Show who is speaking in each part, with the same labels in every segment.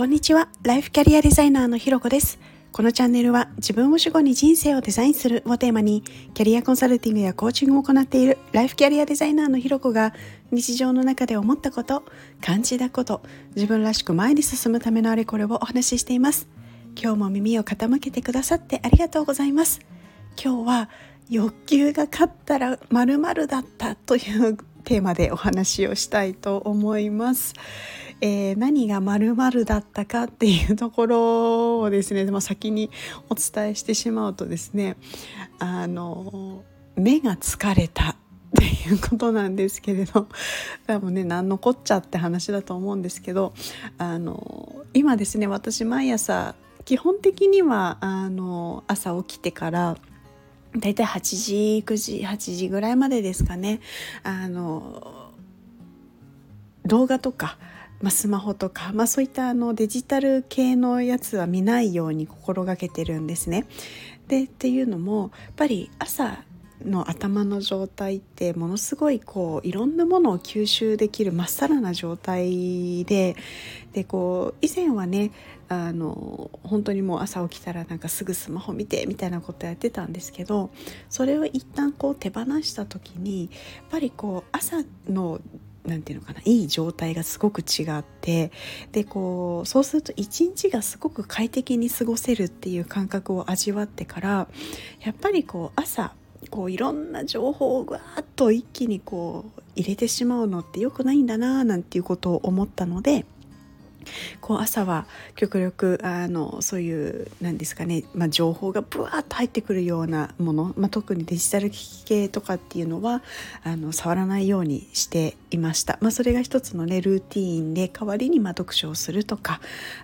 Speaker 1: こんにちは。ライフキャリアデザイナーのひろこです。このチャンネルは自分を主語に人生をデザインするをテーマにキャリアコンサルティングやコーチングを行っているライフキャリアデザイナーのひろこが日常の中で思ったこと、感じたこと、自分らしく前に進むためのあれこれをお話ししています。今日も耳を傾けてくださってありがとうございます。今日は欲求が勝ったら〇〇だったというテーマでお話をしたいと思います。えー、何が〇〇だったかっていうところをですね、まあ、先にお伝えしてしまうとですねあの目が疲れたっていうことなんですけれど 多分ね何のこっちゃって話だと思うんですけどあの今ですね私毎朝基本的にはあの朝起きてからだいたい8時9時8時ぐらいまでですかねあの動画とかまあ、スマホとか、まあ、そういったあのデジタル系のやつは見ないように心がけてるんですね。でっていうのもやっぱり朝の頭の状態ってものすごいこういろんなものを吸収できるまっさらな状態ででこう以前はねあの本当にもう朝起きたらなんかすぐスマホ見てみたいなことやってたんですけどそれを一旦こう手放した時にやっぱりこう朝のなんていうのかないい状態がすごく違ってでこうそうすると一日がすごく快適に過ごせるっていう感覚を味わってからやっぱりこう朝こういろんな情報をぐわっと一気にこう入れてしまうのってよくないんだななんていうことを思ったので。こう朝は極力あのそういうなんですかね、まあ、情報がブワーッと入ってくるようなもの、まあ、特にデジタル機器系とかっていうのはあの触らないようにしていました、まあ、それが一つのねルーティーンで代わりにま読書をするとか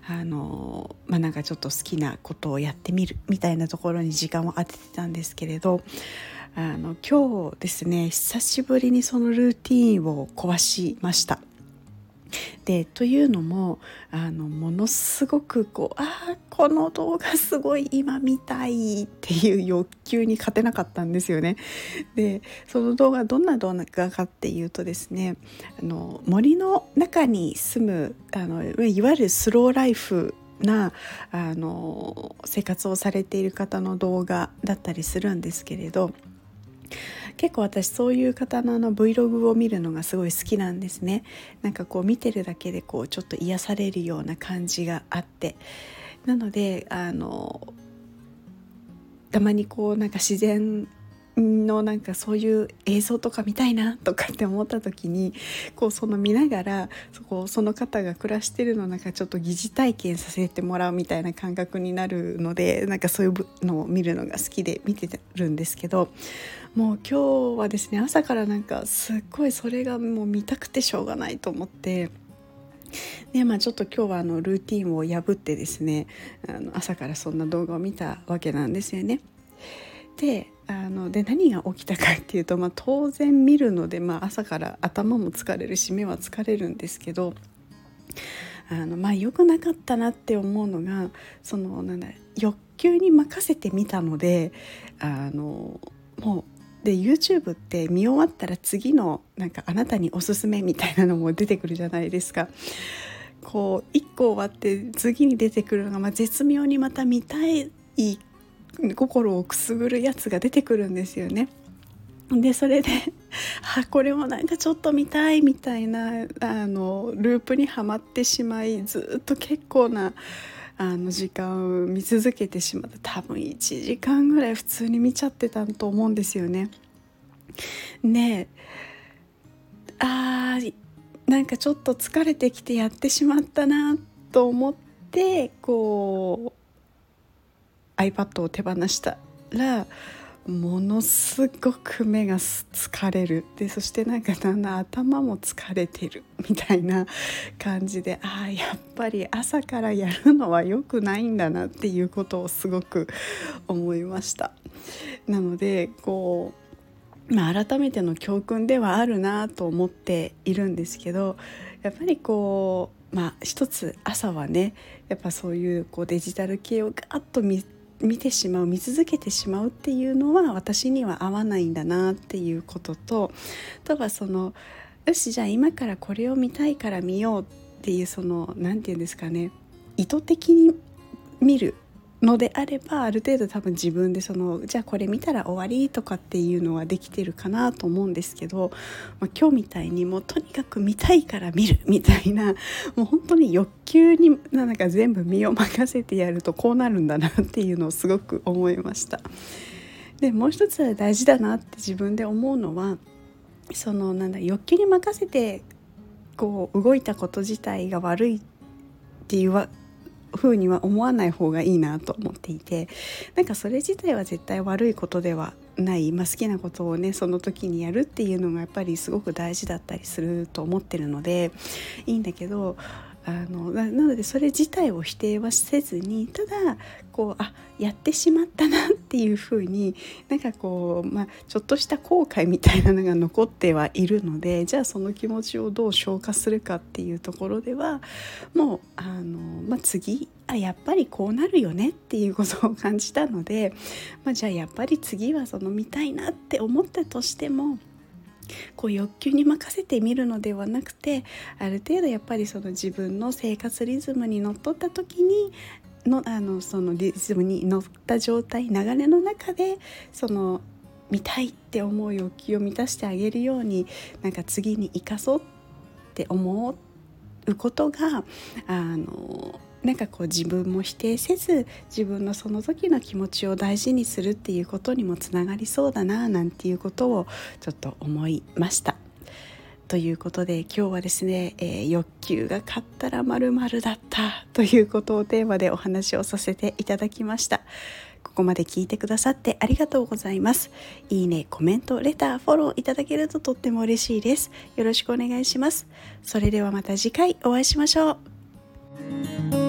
Speaker 1: あの、まあ、なんかちょっと好きなことをやってみるみたいなところに時間を当ててたんですけれどあの今日ですね久しぶりにそのルーティーンを壊しました。でというのもあのものすごくこうあこの動画すごい今見たいっていう欲求に勝てなかったんですよね。でその動画どんな動画かっていうとですねあの森の中に住むあのいわゆるスローライフなあの生活をされている方の動画だったりするんですけれど結構私そういう方のあの Vlog を見るのがすごい好きなんですね。なんかこう見てるだけでこうちょっと癒されるような感じがあって。なのであのたまにこうなんか自然のなんかそういう映像とか見たいなとかって思った時にこうその見ながらそこその方が暮らしてるのなんかちょっと疑似体験させてもらうみたいな感覚になるのでなんかそういうのを見るのが好きで見てるんですけどもう今日はですね朝からなんかすっごいそれがもう見たくてしょうがないと思って。でまあ、ちょっと今日はあのルーティンを破ってですねあの朝からそんな動画を見たわけなんですよね。であので何が起きたかっていうと、まあ、当然見るので、まあ、朝から頭も疲れるし目は疲れるんですけどあのまあ良くなかったなって思うのがそのなんだ欲求に任せてみたのであのもうで YouTube って見終わったら次のなんかあなたにおすすめみたいなのも出てくるじゃないですか。こう1個終わって次に出てくるのが、まあ、絶妙にまた見たい心をくすぐるやつが出てくるんですよね。でそれで あこれもなんかちょっと見たいみたいなあのループにはまってしまいずっと結構なあの時間を見続けてしまって多分1時間ぐらい普通に見ちゃってたと思うんですよね。ねあーなんかちょっと疲れてきてやってしまったなと思ってこう iPad を手放したらものすごく目が疲れるでそしてなんかだんだん頭も疲れてる みたいな感じでああやっぱり朝からやるのは良くないんだなっていうことをすごく思いました。なのでこう、まあ、改めての教訓ではあるなと思っているんですけどやっぱりこうまあ一つ朝はねやっぱそういうこうデジタル系をガーッと見見てしまう見続けてしまうっていうのは私には合わないんだなっていうこととあとはそのよしじゃあ今からこれを見たいから見ようっていうその何て言うんですかね意図的に見るのであればある程度多分自分でそのじゃあこれ見たら終わりとかっていうのはできてるかなと思うんですけど、まあ、今日みたいにもうとにかく見たいから見る みたいなもう本当に欲求になんか全部身を任せてやるとこうなるんだなっていうのをすごく思いました。でもう一つは大事だなって自分で思うのはそのなんだ欲求に任せてこう動いたこと自体が悪いっていうわふうには思わない方がいいなと思っていてなんかそれ自体は絶対悪いことではない、まあ、好きなことをねその時にやるっていうのがやっぱりすごく大事だったりすると思ってるのでいいんだけどあのなのでそれ自体を否定はせずにただこうあやってしまったなっていうふうになんかこう、まあ、ちょっとした後悔みたいなのが残ってはいるのでじゃあその気持ちをどう消化するかっていうところではもうあの、まあ、次あやっぱりこうなるよねっていうことを感じたので、まあ、じゃあやっぱり次はその見たいなって思ったとしてもこう欲求に任せてみるのではなくてある程度やっぱりその自分の生活リズムにのっとった時にのあのそのリズムに乗った状態流れの中でその見たいって思う欲求を満たしてあげるようになんか次に生かそうって思うことがあのなんかこう自分も否定せず自分のその時の気持ちを大事にするっていうことにもつながりそうだななんていうことをちょっと思いました。ということで今日はですね、えー、欲求が勝ったらまるだったということをテーマでお話をさせていただきました。ここまで聞いてくださってありがとうございます。いいね、コメント、レター、フォローいただけるととっても嬉しいです。よろしくお願いします。それではまた次回お会いしましょう。